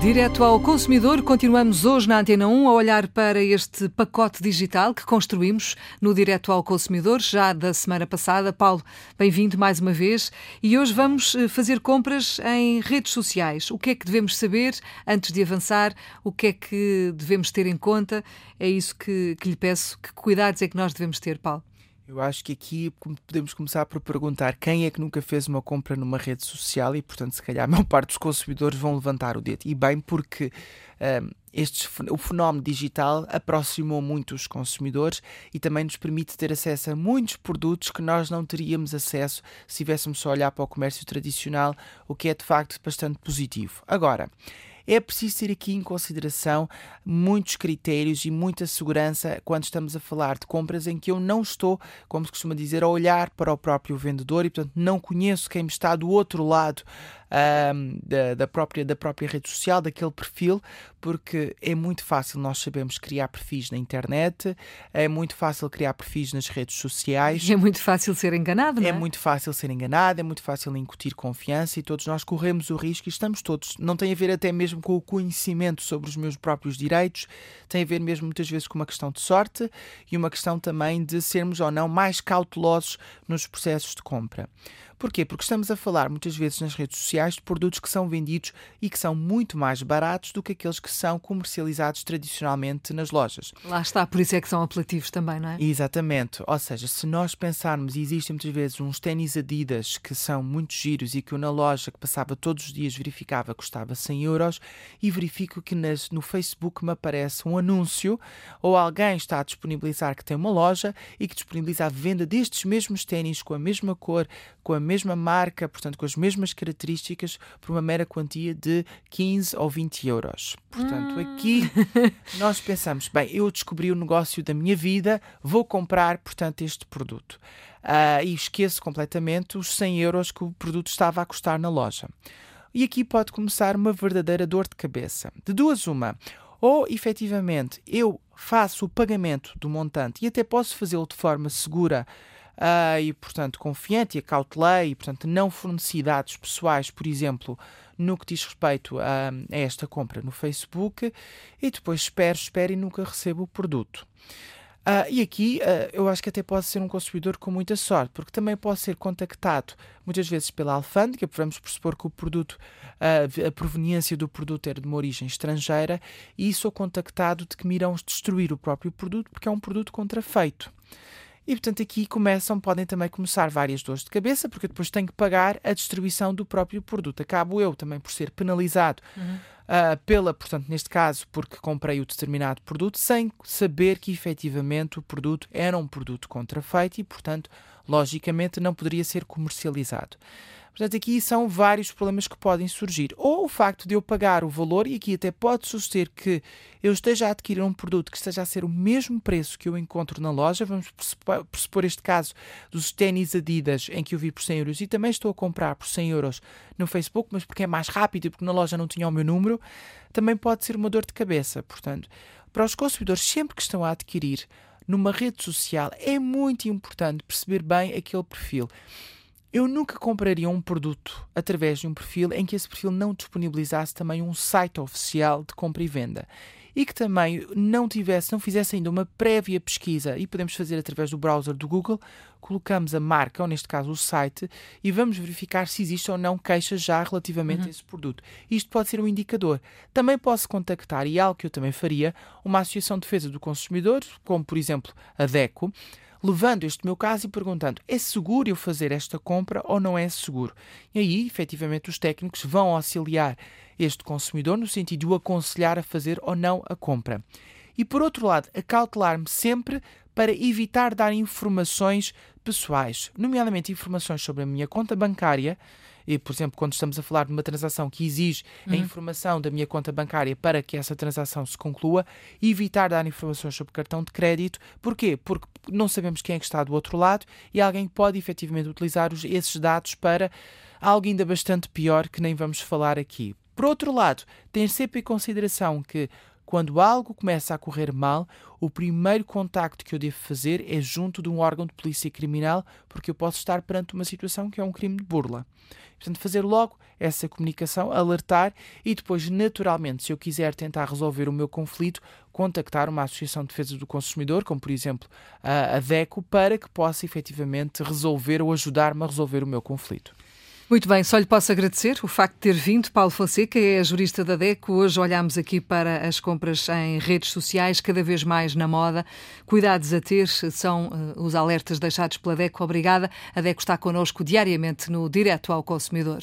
Direto ao consumidor, continuamos hoje na Antena 1 a olhar para este pacote digital que construímos no Direto ao Consumidor, já da semana passada. Paulo, bem-vindo mais uma vez. E hoje vamos eh, fazer compras em redes sociais. O que é que devemos saber antes de avançar? O que é que devemos ter em conta? É isso que, que lhe peço. Que cuidados é que nós devemos ter, Paulo? Eu acho que aqui podemos começar por perguntar quem é que nunca fez uma compra numa rede social e, portanto, se calhar a maior parte dos consumidores vão levantar o dedo. E bem porque um, estes, o fenómeno digital aproximou muito os consumidores e também nos permite ter acesso a muitos produtos que nós não teríamos acesso se estivéssemos só a olhar para o comércio tradicional, o que é de facto bastante positivo. Agora, é preciso ter aqui em consideração muitos critérios e muita segurança quando estamos a falar de compras em que eu não estou, como se costuma dizer, a olhar para o próprio vendedor e, portanto, não conheço quem está do outro lado um, da, da, própria, da própria rede social, daquele perfil, porque é muito fácil nós sabemos criar perfis na internet, é muito fácil criar perfis nas redes sociais. E é muito fácil ser enganado, não é? É muito fácil ser enganado, é muito fácil incutir confiança e todos nós corremos o risco e estamos todos. Não tem a ver até mesmo com o conhecimento sobre os meus próprios direitos, tem a ver mesmo muitas vezes com uma questão de sorte e uma questão também de sermos ou não mais cautelosos nos processos de compra. Porquê? Porque estamos a falar muitas vezes nas redes sociais de produtos que são vendidos e que são muito mais baratos do que aqueles que são comercializados tradicionalmente nas lojas. Lá está, por isso é que são apelativos também, não é? Exatamente. Ou seja, se nós pensarmos, existem muitas vezes uns ténis Adidas que são muito giros e que eu na loja que passava todos os dias verificava custava 100 euros e verifico que nas, no Facebook me aparece um anúncio ou alguém está a disponibilizar que tem uma loja e que disponibiliza a venda destes mesmos ténis com a mesma cor, com a mesma marca, portanto, com as mesmas características, por uma mera quantia de 15 ou 20 euros. Portanto, hum. aqui nós pensamos, bem, eu descobri o negócio da minha vida, vou comprar, portanto, este produto. Uh, e esqueço completamente os 100 euros que o produto estava a custar na loja. E aqui pode começar uma verdadeira dor de cabeça. De duas, uma. Ou efetivamente eu faço o pagamento do montante e até posso fazê-lo de forma segura uh, e, portanto, confiante e acautelei, e, portanto, não forneci dados pessoais, por exemplo, no que diz respeito a, a esta compra no Facebook, e depois espero, espero e nunca recebo o produto. Uh, e aqui uh, eu acho que até pode ser um consumidor com muita sorte, porque também pode ser contactado muitas vezes pela alfândega, vamos pressupor que o produto, uh, a proveniência do produto era de uma origem estrangeira, e sou contactado de que me irão destruir o próprio produto porque é um produto contrafeito. E portanto aqui começam, podem também começar várias dores de cabeça, porque depois tenho que pagar a distribuição do próprio produto. Acabo eu também por ser penalizado uhum. uh, pela, portanto, neste caso, porque comprei o determinado produto sem saber que efetivamente o produto era um produto contrafeito e, portanto, logicamente não poderia ser comercializado. Portanto, aqui são vários problemas que podem surgir. Ou o facto de eu pagar o valor, e aqui até pode suceder que eu esteja a adquirir um produto que esteja a ser o mesmo preço que eu encontro na loja, vamos pressupor este caso dos ténis Adidas, em que eu vi por 100 euros e também estou a comprar por 100 euros no Facebook, mas porque é mais rápido e porque na loja não tinha o meu número, também pode ser uma dor de cabeça. Portanto, para os consumidores, sempre que estão a adquirir numa rede social, é muito importante perceber bem aquele perfil. Eu nunca compraria um produto através de um perfil em que esse perfil não disponibilizasse também um site oficial de compra e venda e que também não tivesse, não fizesse ainda uma prévia pesquisa e podemos fazer através do browser do Google, colocamos a marca, ou neste caso o site, e vamos verificar se existe ou não queixa já relativamente uhum. a esse produto. Isto pode ser um indicador. Também posso contactar, e algo que eu também faria, uma associação de defesa do consumidor, como por exemplo a DECO, levando este meu caso e perguntando: é seguro eu fazer esta compra ou não é seguro? E aí, efetivamente, os técnicos vão auxiliar este consumidor no sentido de o aconselhar a fazer ou não a compra. E por outro lado, acautelar-me sempre para evitar dar informações pessoais, nomeadamente informações sobre a minha conta bancária, e, por exemplo, quando estamos a falar de uma transação que exige uhum. a informação da minha conta bancária para que essa transação se conclua, evitar dar informações sobre cartão de crédito. Porquê? Porque não sabemos quem é que está do outro lado e alguém pode efetivamente utilizar os, esses dados para algo ainda bastante pior que nem vamos falar aqui. Por outro lado, ter sempre em consideração que quando algo começa a correr mal, o primeiro contacto que eu devo fazer é junto de um órgão de polícia criminal, porque eu posso estar perante uma situação que é um crime de burla. Portanto, fazer logo essa comunicação, alertar e depois, naturalmente, se eu quiser tentar resolver o meu conflito, contactar uma associação de defesa do consumidor, como por exemplo a DECO, para que possa efetivamente resolver ou ajudar-me a resolver o meu conflito. Muito bem, só lhe posso agradecer o facto de ter vindo. Paulo Fonseca é jurista da DECO. Hoje olhamos aqui para as compras em redes sociais, cada vez mais na moda. Cuidados a ter são uh, os alertas deixados pela DECO. Obrigada. A DECO está connosco diariamente no Direto ao Consumidor.